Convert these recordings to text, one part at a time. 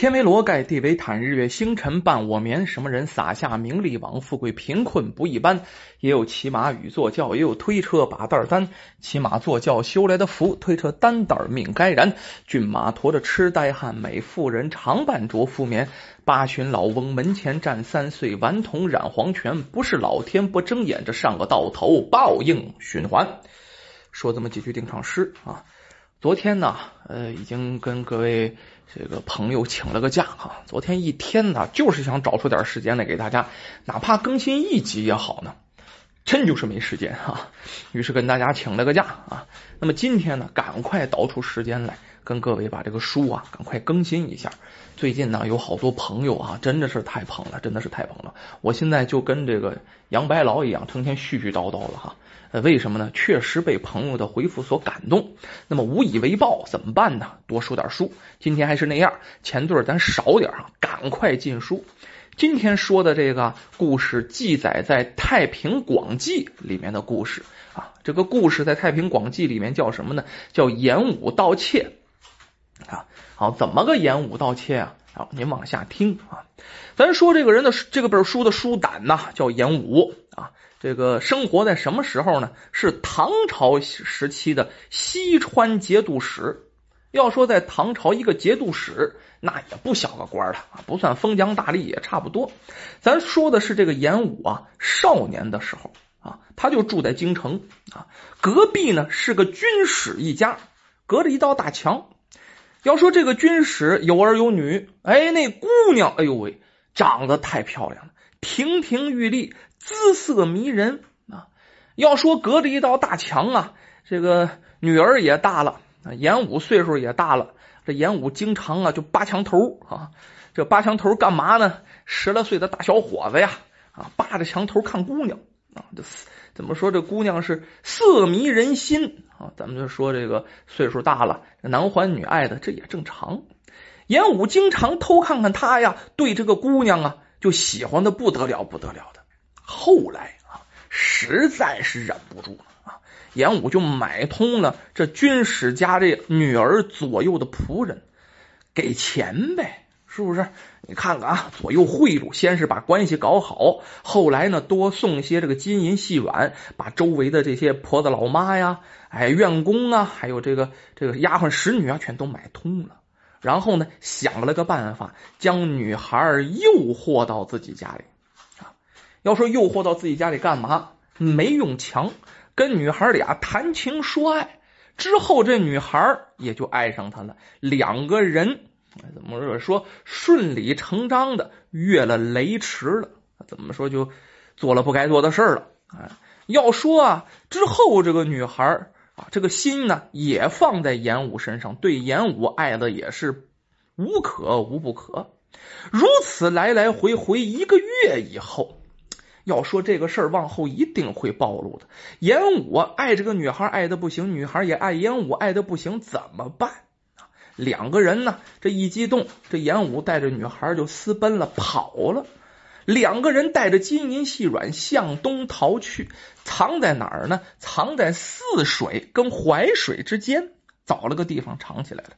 天为罗盖，地为毯，日月星辰伴我眠。什么人撒下名利网？富贵贫困不一般。也有骑马与坐轿，也有推车把担担。骑马坐轿修来的福，推车担担命该然。骏马驮着痴呆汉，美妇人常伴着夫眠。八旬老翁门前站三岁顽童染黄泉，不是老天不睁眼，这上个到头报应循环。说这么几句定场诗啊。昨天呢，呃，已经跟各位这个朋友请了个假哈。昨天一天呢，就是想找出点时间来给大家，哪怕更新一集也好呢，真就是没时间哈。于是跟大家请了个假啊。那么今天呢，赶快倒出时间来，跟各位把这个书啊，赶快更新一下。最近呢，有好多朋友啊，真的是太捧了，真的是太捧了。我现在就跟这个杨白劳一样，成天絮絮叨叨了哈。为什么呢？确实被朋友的回复所感动。那么无以为报，怎么办呢？多说点书。今天还是那样，前段咱少点啊，赶快进书。今天说的这个故事，记载在《太平广记》里面的故事啊。这个故事在《太平广记》里面叫什么呢？叫演武盗窃啊。好，怎么个演武盗窃啊？好，您往下听啊。咱说这个人的这个本书的书胆呐，叫演武啊。这个生活在什么时候呢？是唐朝时期的西川节度使。要说在唐朝一个节度使，那也不小个官了啊，不算封疆大吏也差不多。咱说的是这个演武啊，少年的时候啊，他就住在京城啊，隔壁呢是个军使一家，隔着一道大墙。要说这个军使有儿有女，哎，那姑娘，哎呦喂，长得太漂亮了，亭亭玉立，姿色迷人啊。要说隔着一道大墙啊，这个女儿也大了，演武岁数也大了，这演武经常啊就扒墙头啊，这扒墙头干嘛呢？十来岁的大小伙子呀，啊，扒着墙头看姑娘啊，这怎么说？这姑娘是色迷人心。啊，咱们就说这个岁数大了，男欢女爱的，这也正常。严武经常偷看看他呀，对这个姑娘啊，就喜欢的不得了，不得了的。后来啊，实在是忍不住了啊，严武就买通了这军使家这女儿左右的仆人，给钱呗。是不是？你看看啊，左右贿赂，先是把关系搞好，后来呢，多送些这个金银细软，把周围的这些婆子老妈呀、哎院工啊，还有这个这个丫鬟使女啊，全都买通了。然后呢，想了个办法，将女孩诱惑到自己家里啊。要说诱惑到自己家里干嘛？没用强，跟女孩俩谈情说爱，之后这女孩也就爱上他了，两个人。怎么说？顺理成章的越了雷池了？怎么说就做了不该做的事了？啊，要说啊，之后这个女孩啊，这个心呢也放在严武身上，对严武爱的也是无可无不可。如此来来回回一个月以后，要说这个事儿往后一定会暴露的。严武爱这个女孩爱的不行，女孩也爱严武爱的不行，怎么办？两个人呢，这一激动，这严武带着女孩就私奔了，跑了。两个人带着金银细软向东逃去，藏在哪儿呢？藏在泗水跟淮水之间，找了个地方藏起来了。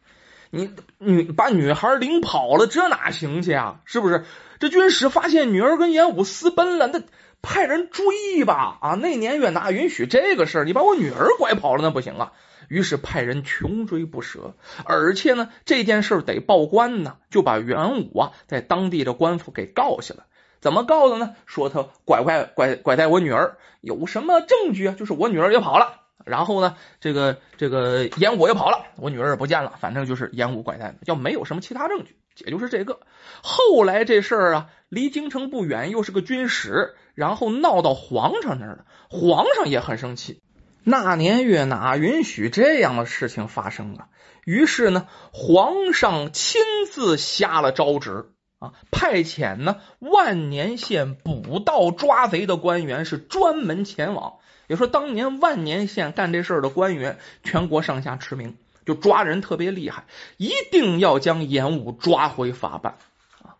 你女把女孩领跑了，这哪行去啊？是不是？这军师发现女儿跟严武私奔了，那派人追吧。啊，那年月哪允许这个事儿？你把我女儿拐跑了，那不行啊。于是派人穷追不舍，而且呢，这件事得报官呢，就把元武啊在当地的官府给告下了。怎么告的呢？说他拐拐拐拐带我女儿，有什么证据啊？就是我女儿也跑了，然后呢，这个这个严武也跑了，我女儿也不见了，反正就是严武拐带。要没有什么其他证据，也就是这个。后来这事儿啊，离京城不远，又是个军使，然后闹到皇上那儿了，皇上也很生气。那年月哪允许这样的事情发生啊？于是呢，皇上亲自下了诏旨啊，派遣呢万年县捕盗抓贼的官员是专门前往。也说当年万年县干这事儿的官员，全国上下驰名，就抓人特别厉害，一定要将严武抓回法办啊。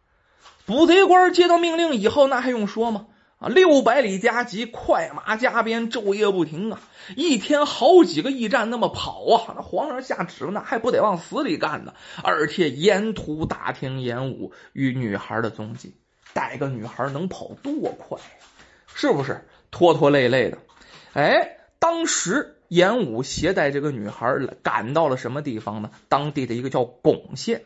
捕贼官接到命令以后，那还用说吗？啊，六百里加急，快马加鞭，昼夜不停啊！一天好几个驿站那么跑啊！那皇上下旨了，那还不得往死里干呢？而且沿途打听演武与女孩的踪迹，带个女孩能跑多快？是不是拖拖累累的？哎，当时演武携带这个女孩赶到了什么地方呢？当地的一个叫巩县，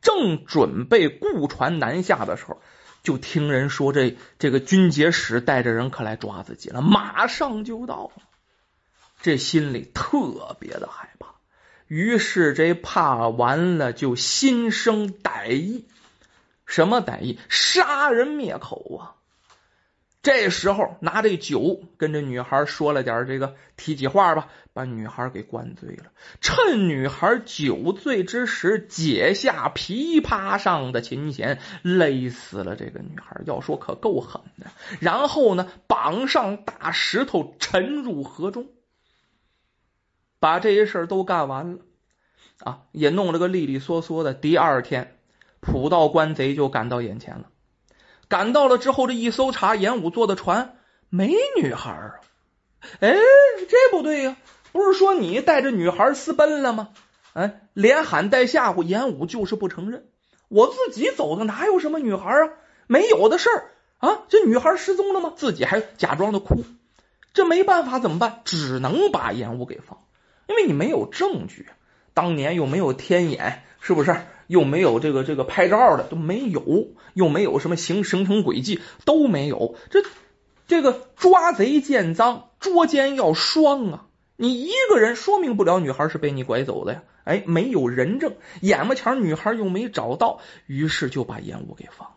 正准备雇船南下的时候。就听人说，这这个军节使带着人可来抓自己了，马上就到。这心里特别的害怕，于是这怕完了，就心生歹意。什么歹意？杀人灭口啊！这时候拿这酒跟这女孩说了点这个提起话吧，把女孩给灌醉了。趁女孩酒醉之时，解下琵琶上的琴弦，勒死了这个女孩。要说可够狠的。然后呢，绑上大石头沉入河中，把这些事儿都干完了啊，也弄了个利利索索的。第二天，普道官贼就赶到眼前了。赶到了之后，这一搜查，严武坐的船没女孩啊！哎，这不对呀！不是说你带着女孩私奔了吗？哎，连喊带吓唬，严武就是不承认。我自己走的，哪有什么女孩啊？没有的事儿啊！这女孩失踪了吗？自己还假装的哭。这没办法，怎么办？只能把严武给放，因为你没有证据，当年又没有天眼，是不是？又没有这个这个拍照的都没有，又没有什么行行程轨迹都没有。这这个抓贼见赃，捉奸要双啊！你一个人说明不了女孩是被你拐走的呀。哎，没有人证，眼巴前女孩又没找到，于是就把严武给放了。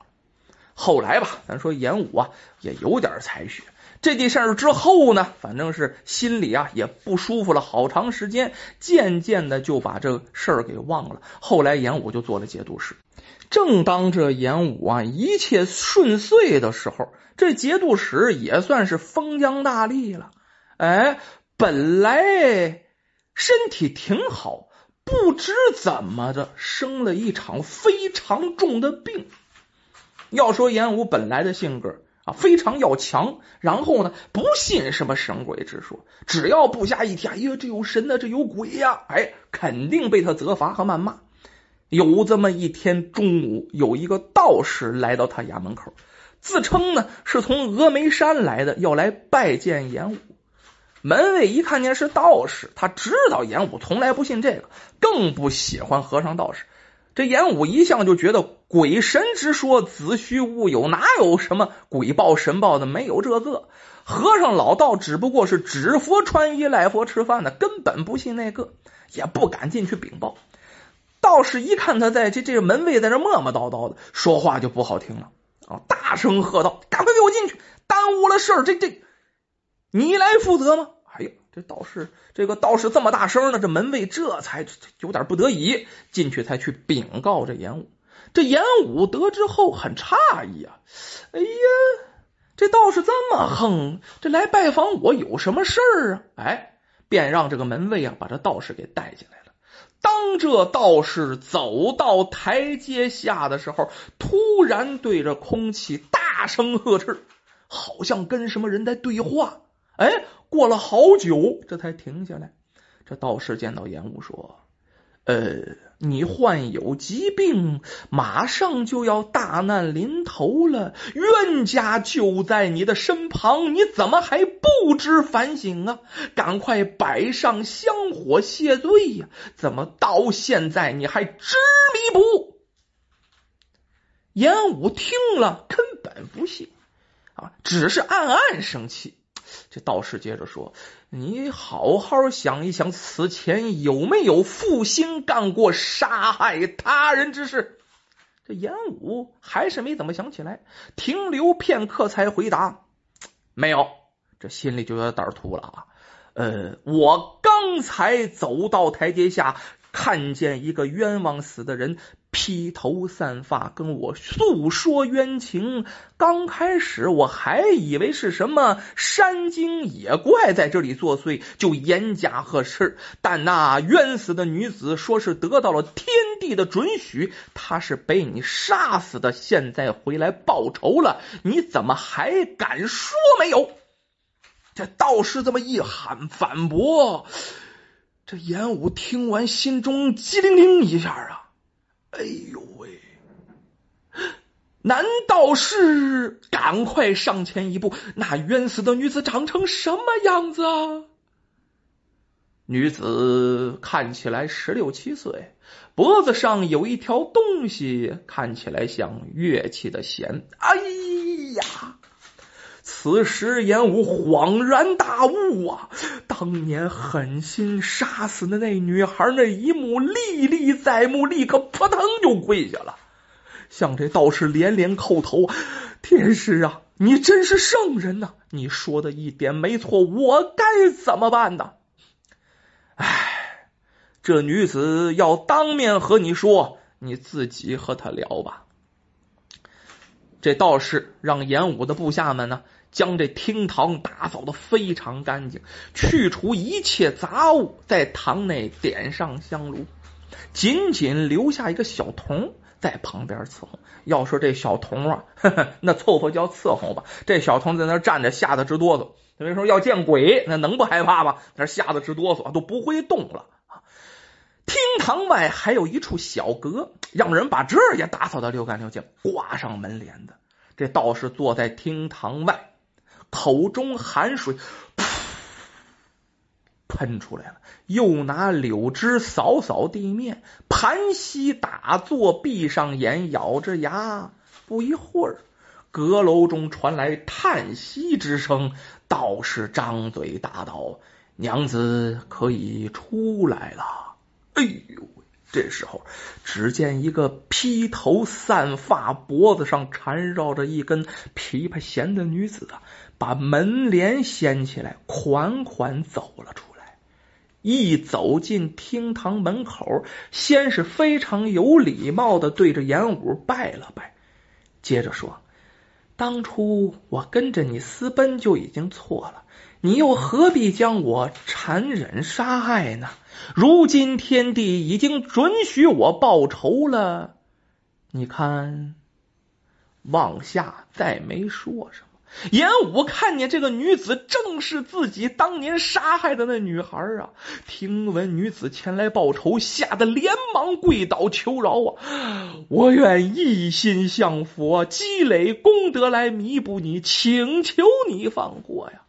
后来吧，咱说严武啊，也有点才学。这件事之后呢，反正是心里啊也不舒服了好长时间，渐渐的就把这事儿给忘了。后来严武就做了节度使。正当这严武啊一切顺遂的时候，这节度使也算是封疆大吏了。哎，本来身体挺好，不知怎么着生了一场非常重的病。要说严武本来的性格。啊，非常要强，然后呢，不信什么神鬼之说，只要部下一听，哎呀，这有神呢，这有鬼呀，哎，肯定被他责罚和谩骂。有这么一天中午，有一个道士来到他衙门口，自称呢是从峨眉山来的，要来拜见严武。门卫一看见是道士，他知道严武从来不信这个，更不喜欢和尚道士。这严武一向就觉得鬼神之说子虚乌有，哪有什么鬼报神报的？没有这个和尚老道只不过是指佛穿衣赖佛吃饭的，根本不信那个，也不敢进去禀报。道士一看他在这这门卫在这磨磨叨叨的说话就不好听了啊，大声喝道：“赶快给我进去，耽误了事儿！这这你来负责吗？”哎呀，这道士，这个道士这么大声呢，这门卫这才有点不得已进去，才去禀告这严武。这严武得知后很诧异啊，哎呀，这道士这么横，这来拜访我有什么事儿啊？哎，便让这个门卫啊把这道士给带进来了。当这道士走到台阶下的时候，突然对着空气大声呵斥，好像跟什么人在对话。哎，过了好久，这才停下来。这道士见到严武说：“呃，你患有疾病，马上就要大难临头了，冤家就在你的身旁，你怎么还不知反省啊？赶快摆上香火谢罪呀！怎么到现在你还执迷不悟？”严武听了根本不信啊，只是暗暗生气。这道士接着说：“你好好想一想，此前有没有负心干过杀害他人之事？”这严武还是没怎么想起来，停留片刻才回答：“没有。”这心里就有点胆突了啊！呃，我刚才走到台阶下，看见一个冤枉死的人披头散发跟我诉说冤情。刚开始我还以为是什么山精野怪在这里作祟，就严加呵斥。但那冤死的女子说是得到了天地的准许，她是被你杀死的，现在回来报仇了，你怎么还敢说没有？这道士这么一喊反驳，这严武听完心中激灵灵一下啊！哎呦喂！难道是赶快上前一步？那冤死的女子长成什么样子啊？女子看起来十六七岁，脖子上有一条东西，看起来像乐器的弦。哎呀！此时，严武恍然大悟啊！当年狠心杀死的那女孩那一幕历历在目，立刻扑腾就跪下了，向这道士连连叩头：“天师啊，你真是圣人呐！你说的一点没错，我该怎么办呢？”哎，这女子要当面和你说，你自己和她聊吧。这道士让严武的部下们呢。将这厅堂打扫的非常干净，去除一切杂物，在堂内点上香炉，仅仅留下一个小童在旁边伺候。要说这小童啊，那凑合叫伺候吧。这小童在那站着，吓得直哆嗦。有人说要见鬼，那能不害怕吗？那吓得直哆嗦，都不会动了。厅堂外还有一处小阁，让人把这儿也打扫的溜干溜净，挂上门帘子。这道士坐在厅堂外。口中含水噗喷出来了，又拿柳枝扫扫地面，盘膝打坐，闭上眼，咬着牙。不一会儿，阁楼中传来叹息之声。道士张嘴答道：“娘子可以出来了。”哎呦！这时候，只见一个披头散发、脖子上缠绕着一根琵琶弦的女子啊。把门帘掀起来，款款走了出来。一走进厅堂门口，先是非常有礼貌的对着严武拜了拜，接着说：“当初我跟着你私奔就已经错了，你又何必将我残忍杀害呢？如今天地已经准许我报仇了，你看，往下再没说什么。”严武看见这个女子正是自己当年杀害的那女孩啊！听闻女子前来报仇，吓得连忙跪倒求饶啊！我愿一心向佛，积累功德来弥补你，请求你放过呀！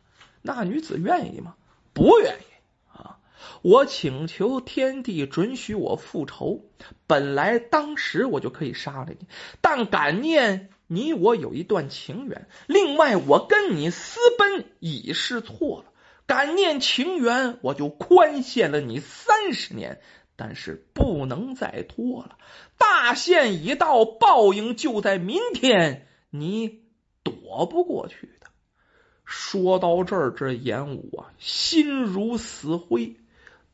那女子愿意吗？不愿意啊！我请求天地准许我复仇，本来当时我就可以杀了你，但感念。你我有一段情缘，另外我跟你私奔已是错了，感念情缘，我就宽限了你三十年，但是不能再拖了。大限已到，报应就在明天，你躲不过去。说到这儿，这严武啊，心如死灰。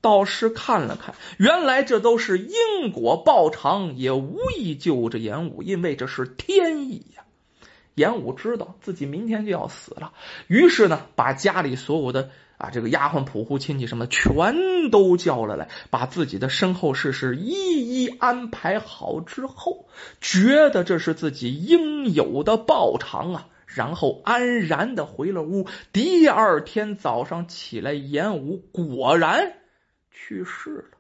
道士看了看，原来这都是因果报偿，也无意救这严武，因为这是天意呀。严武知道自己明天就要死了，于是呢，把家里所有的啊这个丫鬟仆户亲戚什么全都叫了来，把自己的身后事事一一安排好之后，觉得这是自己应有的报偿啊，然后安然的回了屋。第二天早上起来，严武果然。去世了，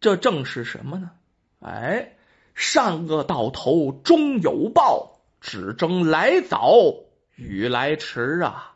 这正是什么呢？哎，善恶到头终有报，只争来早与来迟啊！